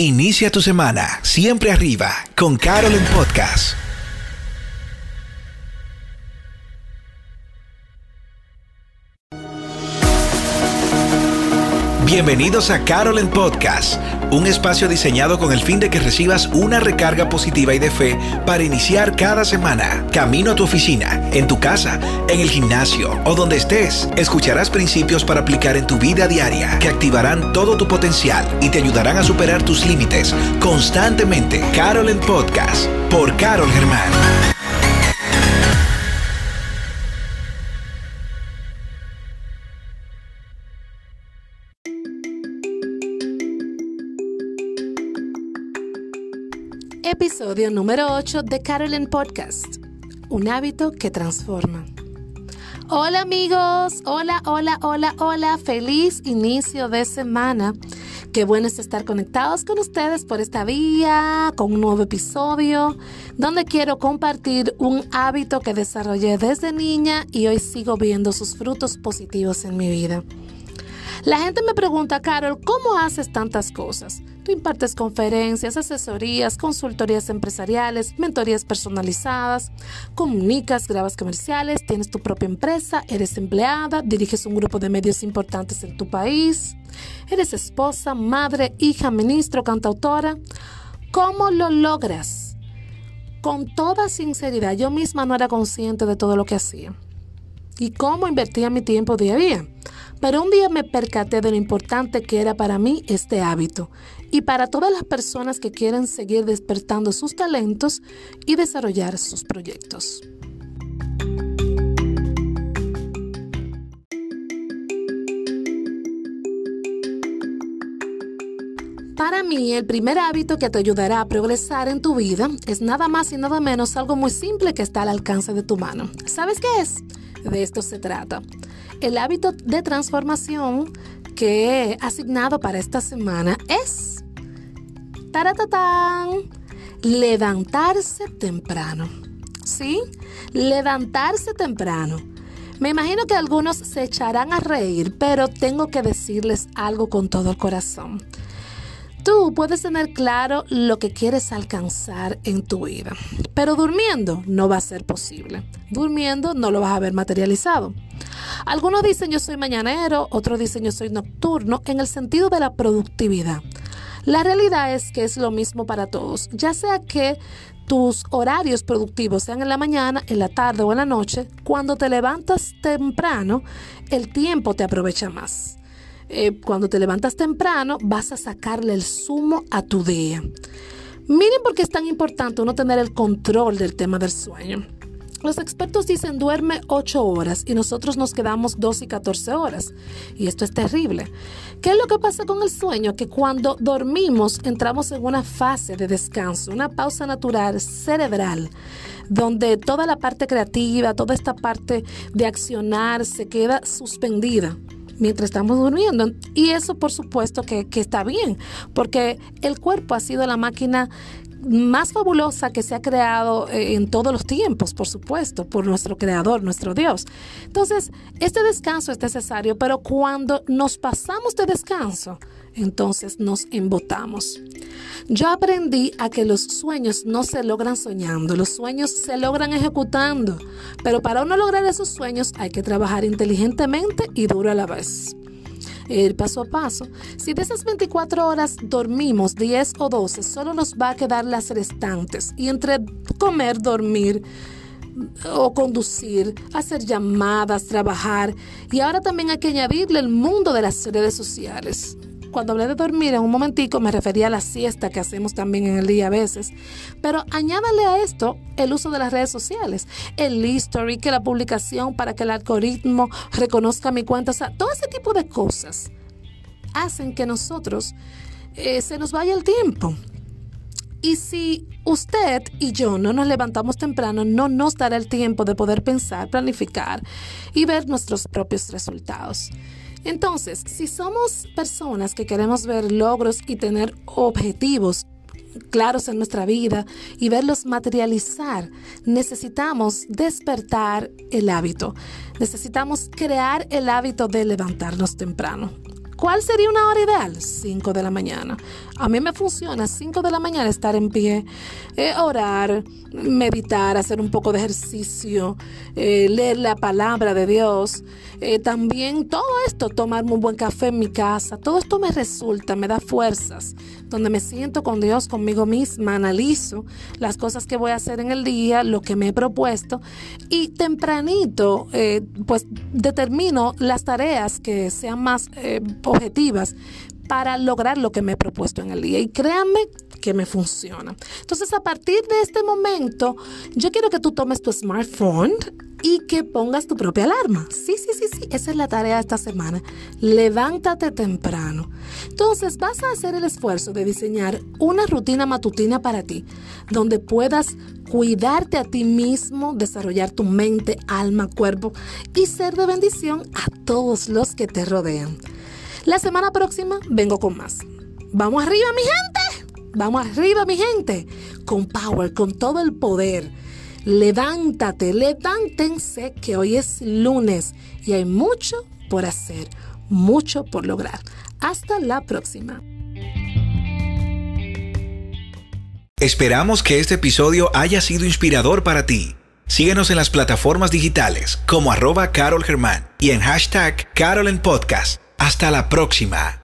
Inicia tu semana siempre arriba con Carol en Podcast. Bienvenidos a Carol en Podcast, un espacio diseñado con el fin de que recibas una recarga positiva y de fe para iniciar cada semana. Camino a tu oficina, en tu casa, en el gimnasio o donde estés, escucharás principios para aplicar en tu vida diaria que activarán todo tu potencial y te ayudarán a superar tus límites constantemente. Carol en Podcast, por Carol Germán. Episodio número 8 de Carolyn Podcast. Un hábito que transforma. Hola amigos, hola, hola, hola, hola, feliz inicio de semana. Qué bueno es estar conectados con ustedes por esta vía, con un nuevo episodio, donde quiero compartir un hábito que desarrollé desde niña y hoy sigo viendo sus frutos positivos en mi vida. La gente me pregunta, Carol, ¿cómo haces tantas cosas? Tú impartes conferencias, asesorías, consultorías empresariales, mentorías personalizadas, comunicas, grabas comerciales, tienes tu propia empresa, eres empleada, diriges un grupo de medios importantes en tu país, eres esposa, madre, hija, ministro, cantautora. ¿Cómo lo logras? Con toda sinceridad, yo misma no era consciente de todo lo que hacía y cómo invertía mi tiempo día a día. Pero un día me percaté de lo importante que era para mí este hábito y para todas las personas que quieren seguir despertando sus talentos y desarrollar sus proyectos. Para mí, el primer hábito que te ayudará a progresar en tu vida es nada más y nada menos algo muy simple que está al alcance de tu mano. ¿Sabes qué es? De esto se trata. El hábito de transformación que he asignado para esta semana es ¡Taratatán! Levantarse temprano. ¿Sí? Levantarse temprano. Me imagino que algunos se echarán a reír, pero tengo que decirles algo con todo el corazón. Tú puedes tener claro lo que quieres alcanzar en tu vida, pero durmiendo no va a ser posible. Durmiendo no lo vas a ver materializado. Algunos dicen yo soy mañanero, otros dicen yo soy nocturno, en el sentido de la productividad. La realidad es que es lo mismo para todos, ya sea que tus horarios productivos sean en la mañana, en la tarde o en la noche, cuando te levantas temprano, el tiempo te aprovecha más. Eh, cuando te levantas temprano, vas a sacarle el zumo a tu día. Miren por qué es tan importante uno tener el control del tema del sueño. Los expertos dicen duerme 8 horas y nosotros nos quedamos 2 y 14 horas. Y esto es terrible. ¿Qué es lo que pasa con el sueño? Que cuando dormimos entramos en una fase de descanso, una pausa natural cerebral, donde toda la parte creativa, toda esta parte de accionar se queda suspendida mientras estamos durmiendo. Y eso por supuesto que, que está bien, porque el cuerpo ha sido la máquina más fabulosa que se ha creado eh, en todos los tiempos, por supuesto, por nuestro creador, nuestro Dios. Entonces, este descanso es necesario, pero cuando nos pasamos de descanso, entonces nos embotamos. Yo aprendí a que los sueños no se logran soñando, los sueños se logran ejecutando, pero para uno lograr esos sueños hay que trabajar inteligentemente y duro a la vez ir paso a paso. Si de esas 24 horas dormimos 10 o 12, solo nos va a quedar las restantes. Y entre comer, dormir o conducir, hacer llamadas, trabajar. Y ahora también hay que añadirle el mundo de las redes sociales. Cuando hablé de dormir en un momentico me refería a la siesta que hacemos también en el día a veces. Pero añádale a esto el uso de las redes sociales, el history, que la publicación para que el algoritmo reconozca mi cuenta, o sea, todo ese tipo de cosas hacen que nosotros eh, se nos vaya el tiempo. Y si usted y yo no nos levantamos temprano, no nos dará el tiempo de poder pensar, planificar y ver nuestros propios resultados. Entonces, si somos personas que queremos ver logros y tener objetivos claros en nuestra vida y verlos materializar, necesitamos despertar el hábito. Necesitamos crear el hábito de levantarnos temprano. ¿Cuál sería una hora ideal? 5 de la mañana. A mí me funciona 5 de la mañana estar en pie, eh, orar, meditar, hacer un poco de ejercicio, eh, leer la palabra de Dios. Eh, también todo esto, tomarme un buen café en mi casa, todo esto me resulta, me da fuerzas, donde me siento con Dios, conmigo misma, analizo las cosas que voy a hacer en el día, lo que me he propuesto y tempranito, pues determino las tareas que sean más objetivas para lograr lo que me he propuesto en el día. Y créanme que me funciona. Entonces, a partir de este momento, yo quiero que tú tomes tu smartphone y que pongas tu propia alarma. Sí, sí, sí, sí, esa es la tarea de esta semana. Levántate temprano. Entonces vas a hacer el esfuerzo de diseñar una rutina matutina para ti, donde puedas cuidarte a ti mismo, desarrollar tu mente, alma, cuerpo y ser de bendición a todos los que te rodean. La semana próxima vengo con más. Vamos arriba, mi gente. Vamos arriba, mi gente. Con power, con todo el poder. Levántate, levántense que hoy es lunes y hay mucho por hacer, mucho por lograr. Hasta la próxima. Esperamos que este episodio haya sido inspirador para ti. Síguenos en las plataformas digitales como arroba Carol Germán y en hashtag Carol en Podcast. Hasta la próxima.